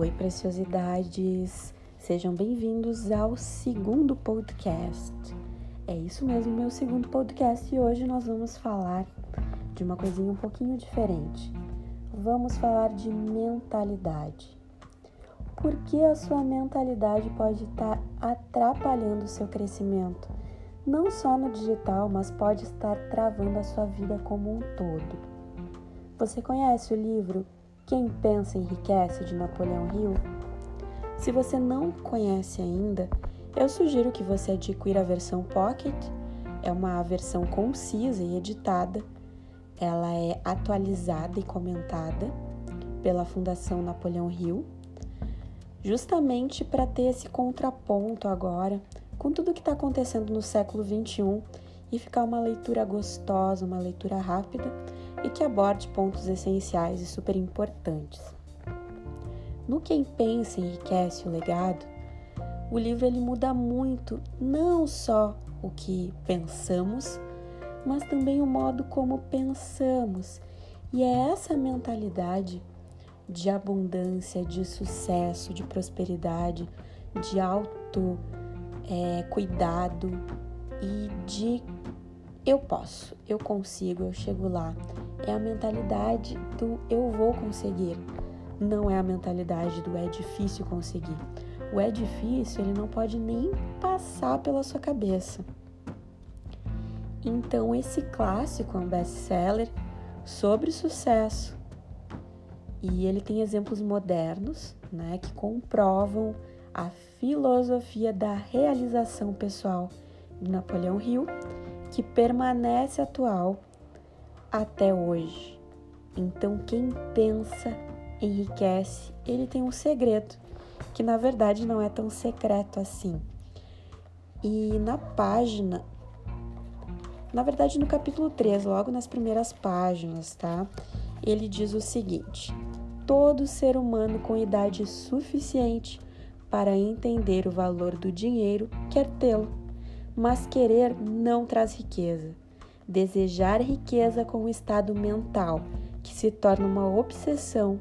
Oi, preciosidades! Sejam bem-vindos ao segundo podcast. É isso mesmo, meu segundo podcast, e hoje nós vamos falar de uma coisinha um pouquinho diferente. Vamos falar de mentalidade. Por que a sua mentalidade pode estar atrapalhando o seu crescimento? Não só no digital, mas pode estar travando a sua vida como um todo. Você conhece o livro quem Pensa Enriquece, de Napoleão Hill? Se você não conhece ainda, eu sugiro que você adquira a versão Pocket. É uma versão concisa e editada. Ela é atualizada e comentada pela Fundação Napoleão Hill, justamente para ter esse contraponto agora com tudo que está acontecendo no século XXI e ficar uma leitura gostosa, uma leitura rápida e que aborde pontos essenciais e super importantes. No Quem Pensa Enriquece o Legado, o livro ele muda muito não só o que pensamos, mas também o modo como pensamos. E é essa mentalidade de abundância, de sucesso, de prosperidade, de auto é, cuidado e de eu posso, eu consigo, eu chego lá. É a mentalidade do eu vou conseguir, não é a mentalidade do é difícil conseguir. O é difícil, ele não pode nem passar pela sua cabeça. Então, esse clássico é um best-seller sobre sucesso. E ele tem exemplos modernos, né, que comprovam a filosofia da realização pessoal de Napoleão Hill que permanece atual até hoje. Então, quem pensa enriquece, ele tem um segredo que na verdade não é tão secreto assim. E na página, na verdade no capítulo 3, logo nas primeiras páginas, tá? Ele diz o seguinte: todo ser humano com idade suficiente para entender o valor do dinheiro quer tê-lo mas querer não traz riqueza. Desejar riqueza com o estado mental, que se torna uma obsessão,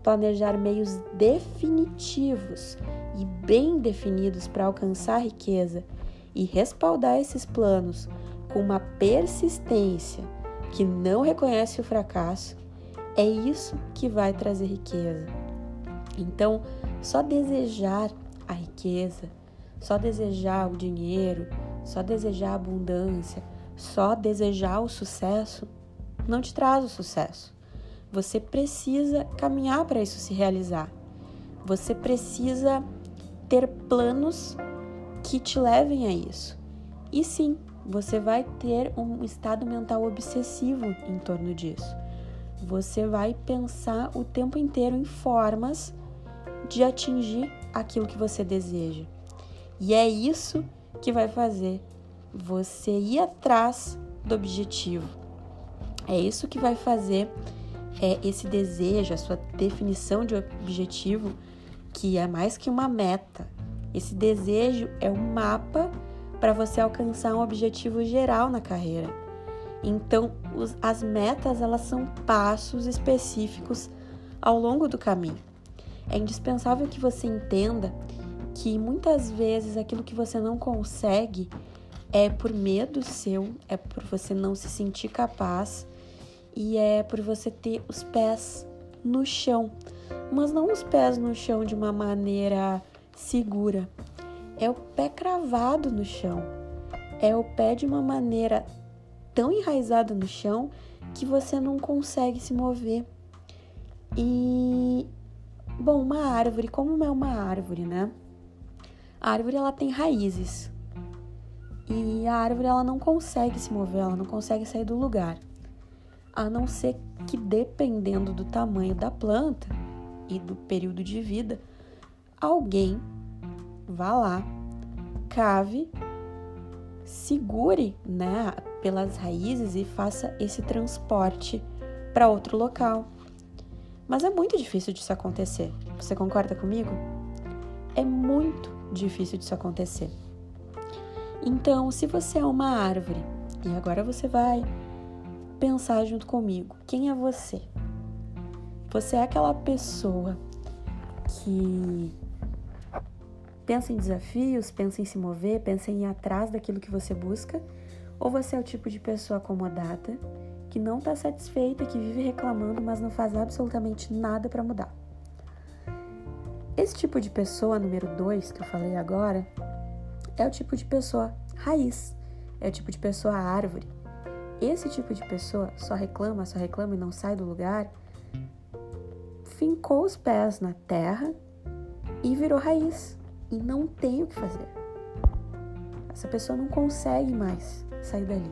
planejar meios definitivos e bem definidos para alcançar riqueza e respaldar esses planos com uma persistência que não reconhece o fracasso, é isso que vai trazer riqueza. Então, só desejar a riqueza, só desejar o dinheiro, só desejar abundância, só desejar o sucesso, não te traz o sucesso. Você precisa caminhar para isso se realizar. Você precisa ter planos que te levem a isso. E sim, você vai ter um estado mental obsessivo em torno disso. Você vai pensar o tempo inteiro em formas de atingir aquilo que você deseja. E é isso que vai fazer você ir atrás do objetivo. É isso que vai fazer é, esse desejo, a sua definição de objetivo, que é mais que uma meta. Esse desejo é um mapa para você alcançar um objetivo geral na carreira. Então, os, as metas elas são passos específicos ao longo do caminho. É indispensável que você entenda que muitas vezes aquilo que você não consegue é por medo seu, é por você não se sentir capaz e é por você ter os pés no chão, mas não os pés no chão de uma maneira segura. É o pé cravado no chão. É o pé de uma maneira tão enraizado no chão que você não consegue se mover. E bom, uma árvore, como é uma árvore, né? A árvore ela tem raízes. E a árvore ela não consegue se mover, ela não consegue sair do lugar. A não ser que dependendo do tamanho da planta e do período de vida, alguém vá lá, cave, segure, né, pelas raízes e faça esse transporte para outro local. Mas é muito difícil disso acontecer. Você concorda comigo? É muito difícil disso acontecer. Então, se você é uma árvore, e agora você vai pensar junto comigo, quem é você? Você é aquela pessoa que pensa em desafios, pensa em se mover, pensa em ir atrás daquilo que você busca? Ou você é o tipo de pessoa acomodada, que não está satisfeita, que vive reclamando, mas não faz absolutamente nada para mudar? Esse tipo de pessoa, número 2, que eu falei agora, é o tipo de pessoa raiz, é o tipo de pessoa árvore. Esse tipo de pessoa só reclama, só reclama e não sai do lugar, fincou os pés na terra e virou raiz e não tem o que fazer. Essa pessoa não consegue mais sair dali,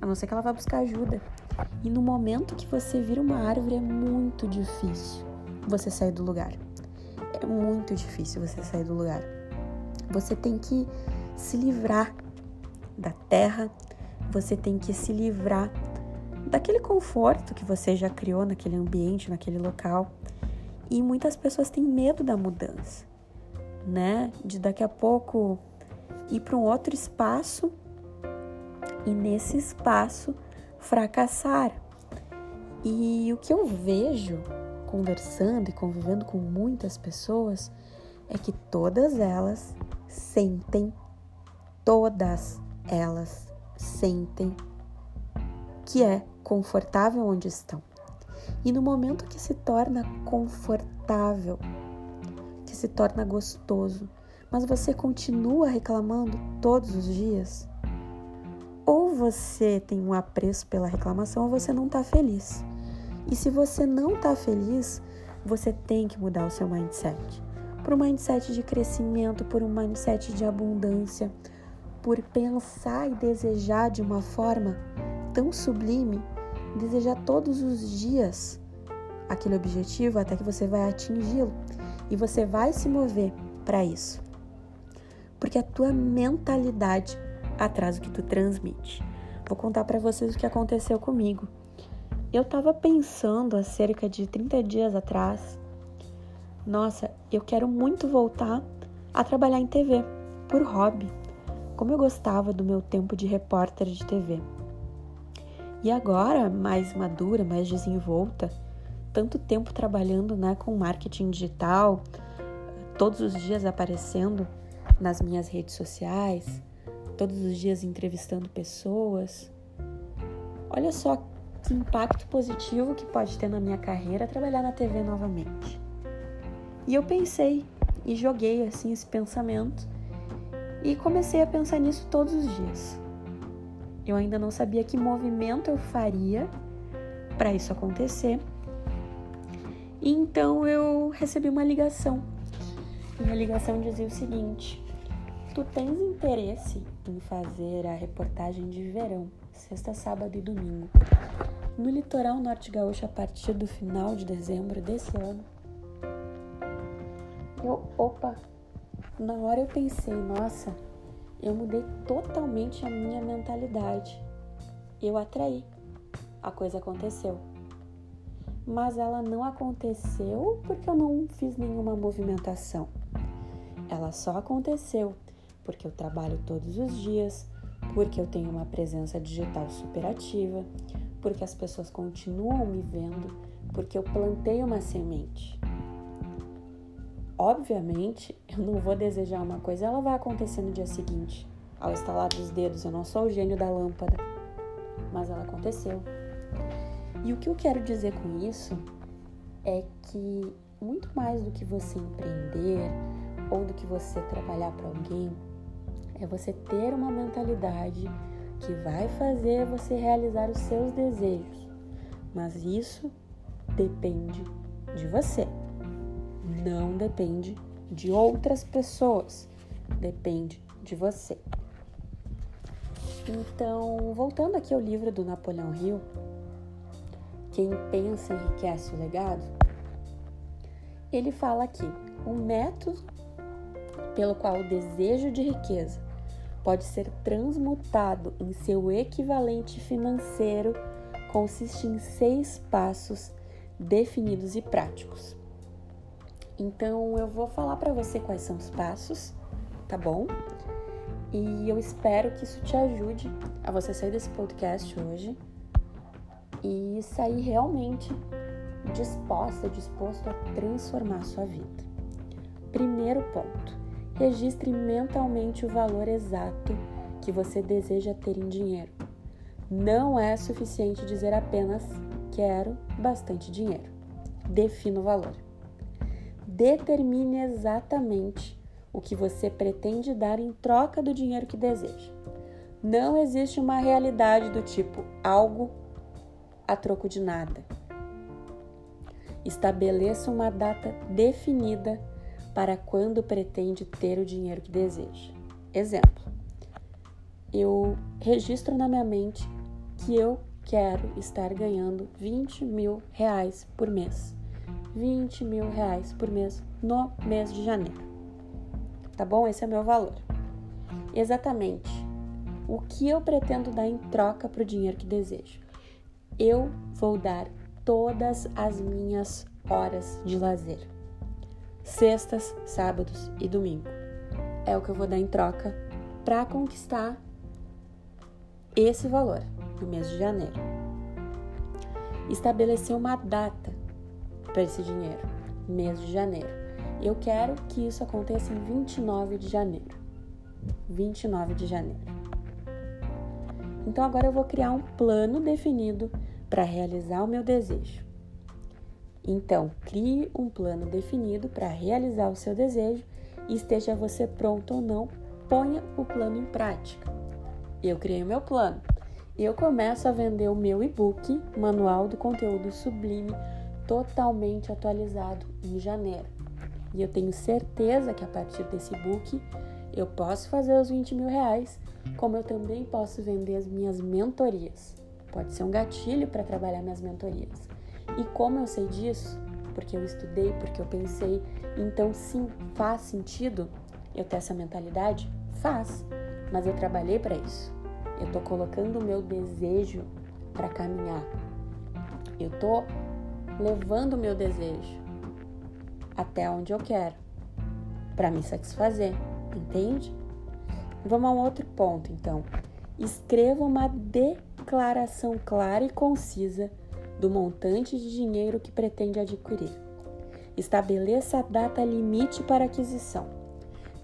a não ser que ela vá buscar ajuda. E no momento que você vira uma árvore, é muito difícil você sair do lugar. É muito difícil você sair do lugar. Você tem que se livrar da terra, você tem que se livrar daquele conforto que você já criou naquele ambiente, naquele local. E muitas pessoas têm medo da mudança né? De daqui a pouco ir para um outro espaço e nesse espaço fracassar. E o que eu vejo conversando e convivendo com muitas pessoas é que todas elas sentem, todas elas sentem que é confortável onde estão. E no momento que se torna confortável se torna gostoso, mas você continua reclamando todos os dias? Ou você tem um apreço pela reclamação ou você não está feliz. E se você não está feliz, você tem que mudar o seu mindset. Por um mindset de crescimento, por um mindset de abundância, por pensar e desejar de uma forma tão sublime, desejar todos os dias aquele objetivo até que você vai atingi-lo e você vai se mover para isso. Porque a tua mentalidade atrás do que tu transmite. Vou contar para vocês o que aconteceu comigo. Eu estava pensando há cerca de 30 dias atrás, nossa, eu quero muito voltar a trabalhar em TV, por hobby. Como eu gostava do meu tempo de repórter de TV. E agora, mais madura, mais desenvolta, tanto tempo trabalhando né, com marketing digital, todos os dias aparecendo nas minhas redes sociais, todos os dias entrevistando pessoas. Olha só que impacto positivo que pode ter na minha carreira trabalhar na TV novamente. E eu pensei e joguei assim esse pensamento e comecei a pensar nisso todos os dias. Eu ainda não sabia que movimento eu faria para isso acontecer, então eu recebi uma ligação. E a ligação dizia o seguinte: Tu tens interesse em fazer a reportagem de verão, sexta, sábado e domingo, no litoral norte gaúcho a partir do final de dezembro desse ano? Eu, opa, na hora eu pensei, nossa, eu mudei totalmente a minha mentalidade. Eu atraí. A coisa aconteceu mas ela não aconteceu porque eu não fiz nenhuma movimentação. Ela só aconteceu porque eu trabalho todos os dias, porque eu tenho uma presença digital super ativa, porque as pessoas continuam me vendo, porque eu plantei uma semente. Obviamente, eu não vou desejar uma coisa ela vai acontecer no dia seguinte, ao estalar dos dedos. Eu não sou o gênio da lâmpada, mas ela aconteceu. E o que eu quero dizer com isso é que muito mais do que você empreender ou do que você trabalhar para alguém, é você ter uma mentalidade que vai fazer você realizar os seus desejos. Mas isso depende de você. Não depende de outras pessoas. Depende de você. Então, voltando aqui ao livro do Napoleão Hill, quem pensa enriquece o legado, ele fala aqui: um método pelo qual o desejo de riqueza pode ser transmutado em seu equivalente financeiro consiste em seis passos definidos e práticos. Então eu vou falar para você quais são os passos, tá bom? E eu espero que isso te ajude a você sair desse podcast hoje e sair realmente disposta, disposto a transformar a sua vida. Primeiro ponto: registre mentalmente o valor exato que você deseja ter em dinheiro. Não é suficiente dizer apenas quero bastante dinheiro. Defina o valor. Determine exatamente o que você pretende dar em troca do dinheiro que deseja. Não existe uma realidade do tipo algo a troco de nada. Estabeleça uma data definida para quando pretende ter o dinheiro que deseja. Exemplo: eu registro na minha mente que eu quero estar ganhando 20 mil reais por mês. 20 mil reais por mês no mês de janeiro. Tá bom? Esse é meu valor. Exatamente o que eu pretendo dar em troca para o dinheiro que desejo. Eu vou dar todas as minhas horas de lazer. Sextas, sábados e domingo. É o que eu vou dar em troca para conquistar esse valor no mês de janeiro. Estabelecer uma data para esse dinheiro, mês de janeiro. Eu quero que isso aconteça em 29 de janeiro. 29 de janeiro. Então agora eu vou criar um plano definido para realizar o meu desejo. Então, crie um plano definido para realizar o seu desejo e esteja você pronto ou não, ponha o plano em prática. Eu criei o meu plano. Eu começo a vender o meu e-book, Manual do Conteúdo Sublime, totalmente atualizado em janeiro. E eu tenho certeza que a partir desse e-book eu posso fazer os 20 mil reais, como eu também posso vender as minhas mentorias. Pode ser um gatilho para trabalhar minhas mentorias. E como eu sei disso? Porque eu estudei, porque eu pensei. Então, sim, faz sentido eu ter essa mentalidade? Faz. Mas eu trabalhei para isso. Eu tô colocando o meu desejo para caminhar. Eu tô levando o meu desejo até onde eu quero para me satisfazer, entende? Vamos a um outro ponto, então. Escreva uma declaração clara e concisa do montante de dinheiro que pretende adquirir. Estabeleça a data limite para aquisição.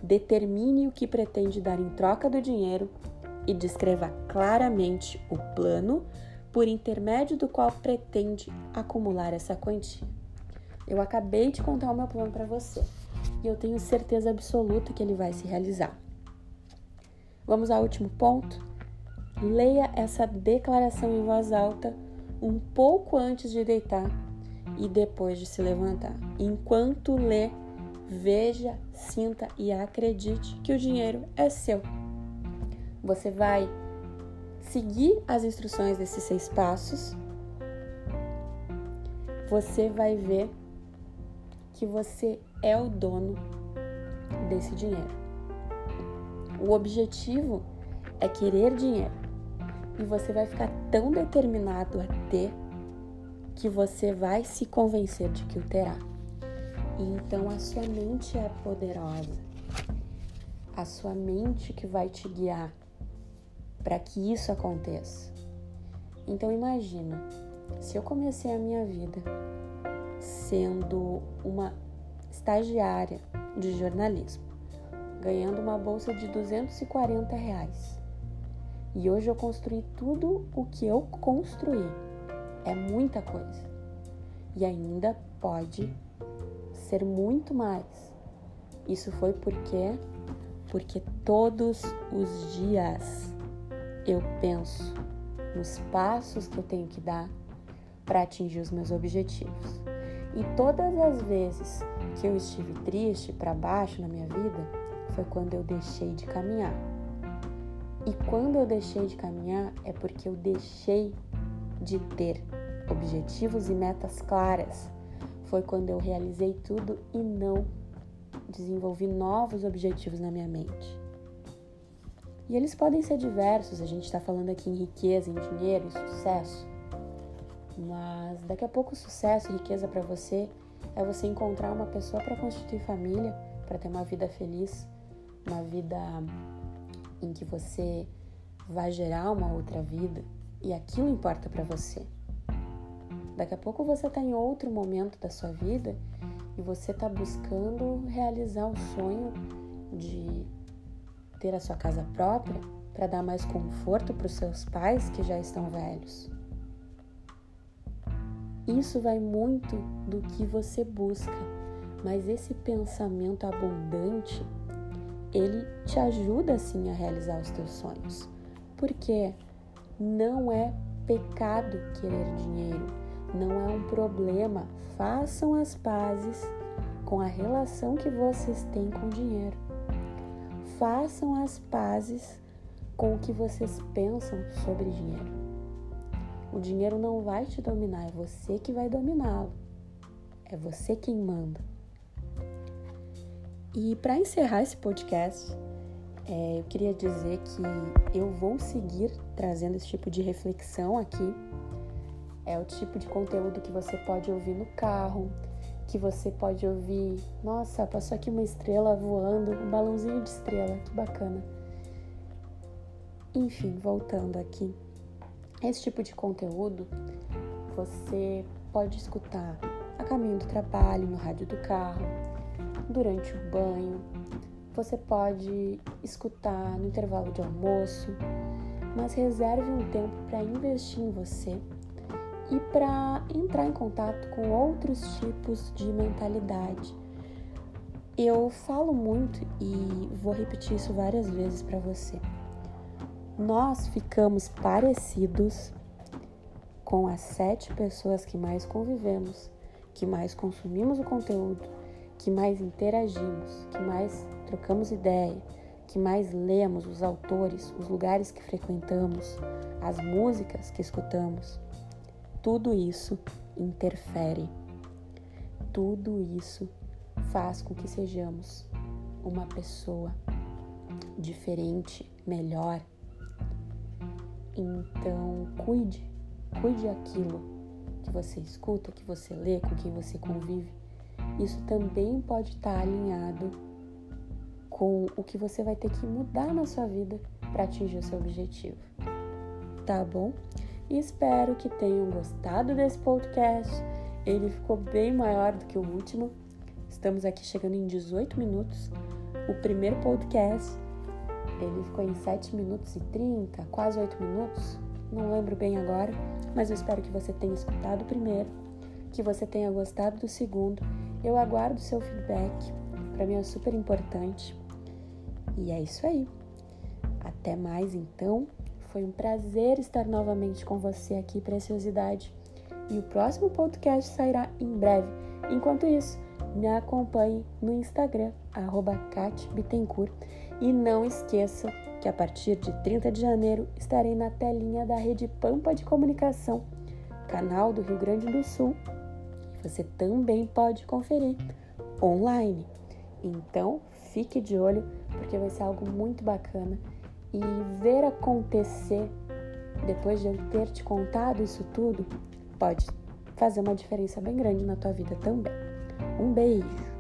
Determine o que pretende dar em troca do dinheiro e descreva claramente o plano por intermédio do qual pretende acumular essa quantia. Eu acabei de contar o meu plano para você e eu tenho certeza absoluta que ele vai se realizar. Vamos ao último ponto? Leia essa declaração em voz alta um pouco antes de deitar e depois de se levantar. Enquanto lê, veja, sinta e acredite que o dinheiro é seu. Você vai seguir as instruções desses seis passos. Você vai ver que você é o dono desse dinheiro. O objetivo é querer dinheiro e você vai ficar tão determinado a ter que você vai se convencer de que o terá. E então a sua mente é poderosa. A sua mente que vai te guiar para que isso aconteça. Então imagina, se eu comecei a minha vida sendo uma estagiária de jornalismo, ganhando uma bolsa de 240 reais e hoje eu construí tudo o que eu construí. É muita coisa. E ainda pode ser muito mais. Isso foi porque porque todos os dias eu penso nos passos que eu tenho que dar para atingir os meus objetivos. E todas as vezes que eu estive triste, para baixo na minha vida, foi quando eu deixei de caminhar. E quando eu deixei de caminhar é porque eu deixei de ter objetivos e metas claras. Foi quando eu realizei tudo e não desenvolvi novos objetivos na minha mente. E eles podem ser diversos, a gente está falando aqui em riqueza, em dinheiro, em sucesso. Mas daqui a pouco, sucesso e riqueza para você é você encontrar uma pessoa para constituir família, para ter uma vida feliz, uma vida em que você vai gerar uma outra vida e aquilo importa para você. Daqui a pouco você está em outro momento da sua vida e você está buscando realizar o sonho de ter a sua casa própria para dar mais conforto para os seus pais que já estão velhos. Isso vai muito do que você busca, mas esse pensamento abundante, ele te ajuda sim a realizar os teus sonhos. Porque não é pecado querer dinheiro, não é um problema. Façam as pazes com a relação que vocês têm com o dinheiro. Façam as pazes com o que vocês pensam sobre dinheiro. O dinheiro não vai te dominar, é você que vai dominá-lo. É você quem manda. E para encerrar esse podcast, é, eu queria dizer que eu vou seguir trazendo esse tipo de reflexão aqui. É o tipo de conteúdo que você pode ouvir no carro, que você pode ouvir. Nossa, passou aqui uma estrela voando, um balãozinho de estrela, que bacana. Enfim, voltando aqui. Esse tipo de conteúdo você pode escutar a caminho do trabalho, no rádio do carro, durante o banho. Você pode escutar no intervalo de almoço, mas reserve um tempo para investir em você e para entrar em contato com outros tipos de mentalidade. Eu falo muito e vou repetir isso várias vezes para você nós ficamos parecidos com as sete pessoas que mais convivemos, que mais consumimos o conteúdo, que mais interagimos, que mais trocamos ideia, que mais lemos os autores, os lugares que frequentamos, as músicas que escutamos. Tudo isso interfere. Tudo isso faz com que sejamos uma pessoa diferente, melhor, então, cuide, cuide aquilo que você escuta, que você lê, com quem você convive. Isso também pode estar alinhado com o que você vai ter que mudar na sua vida para atingir o seu objetivo. Tá bom? espero que tenham gostado desse podcast. Ele ficou bem maior do que o último. Estamos aqui chegando em 18 minutos. O primeiro podcast ele ficou em 7 minutos e 30, quase 8 minutos, não lembro bem agora, mas eu espero que você tenha escutado o primeiro, que você tenha gostado do segundo. Eu aguardo seu feedback, para mim é super importante. E é isso aí. Até mais então. Foi um prazer estar novamente com você aqui, Preciosidade. E o próximo podcast sairá em breve. Enquanto isso, me acompanhe no Instagram, arroba e não esqueça que a partir de 30 de janeiro estarei na telinha da Rede Pampa de Comunicação, canal do Rio Grande do Sul. Você também pode conferir online. Então, fique de olho, porque vai ser algo muito bacana. E ver acontecer, depois de eu ter te contado isso tudo, pode fazer uma diferença bem grande na tua vida também. Um beijo!